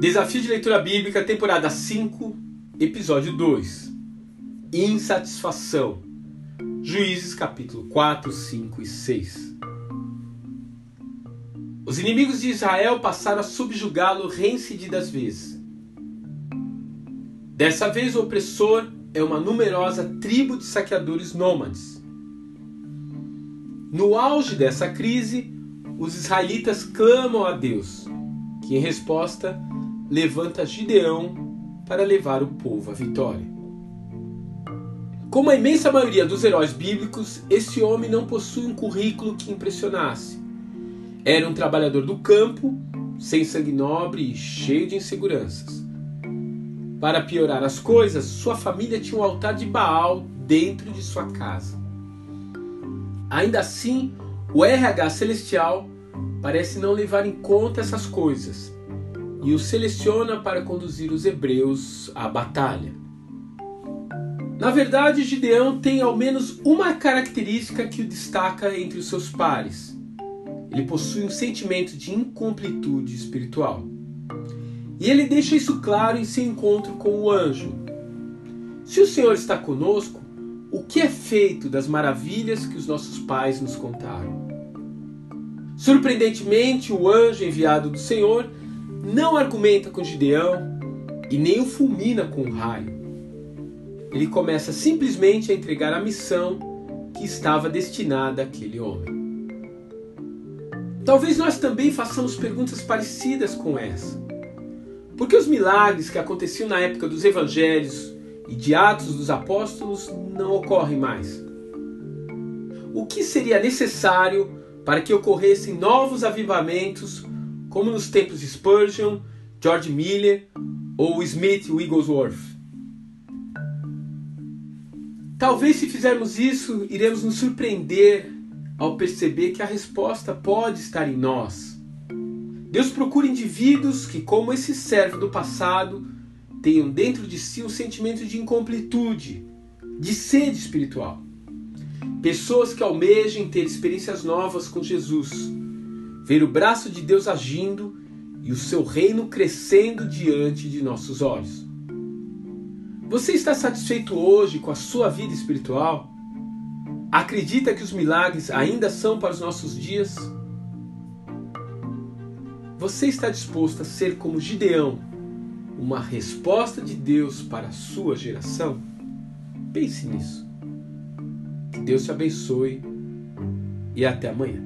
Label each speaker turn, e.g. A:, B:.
A: Desafio de Leitura Bíblica, temporada 5, episódio 2. Insatisfação. Juízes capítulo 4, 5 e 6. Os inimigos de Israel passaram a subjugá-lo reincididas vezes. Dessa vez o opressor é uma numerosa tribo de saqueadores nômades. No auge dessa crise, os israelitas clamam a Deus, que em resposta levanta Gideão para levar o povo à vitória. Como a imensa maioria dos heróis bíblicos, esse homem não possui um currículo que impressionasse. Era um trabalhador do campo, sem sangue nobre e cheio de inseguranças. Para piorar as coisas, sua família tinha um altar de Baal dentro de sua casa. Ainda assim, o RH celestial parece não levar em conta essas coisas e o seleciona para conduzir os hebreus à batalha. Na verdade, Gideão tem ao menos uma característica que o destaca entre os seus pares. Ele possui um sentimento de incompletude espiritual. E ele deixa isso claro em seu encontro com o anjo. Se o Senhor está conosco, o que é feito das maravilhas que os nossos pais nos contaram? Surpreendentemente, o anjo enviado do Senhor não argumenta com Gideão e nem o fulmina com o raio. Ele começa simplesmente a entregar a missão que estava destinada àquele homem. Talvez nós também façamos perguntas parecidas com essa. Por que os milagres que aconteciam na época dos evangelhos e de Atos dos Apóstolos não ocorrem mais? O que seria necessário para que ocorressem novos avivamentos como nos tempos de Spurgeon, George Miller ou Smith Wigglesworth. Talvez se fizermos isso, iremos nos surpreender ao perceber que a resposta pode estar em nós. Deus procura indivíduos que, como esse servo do passado, tenham dentro de si um sentimento de incompletude, de sede espiritual. Pessoas que almejem ter experiências novas com Jesus ver o braço de Deus agindo e o seu reino crescendo diante de nossos olhos. Você está satisfeito hoje com a sua vida espiritual? Acredita que os milagres ainda são para os nossos dias? Você está disposto a ser como Gideão, uma resposta de Deus para a sua geração? Pense nisso. Que Deus te abençoe e até amanhã.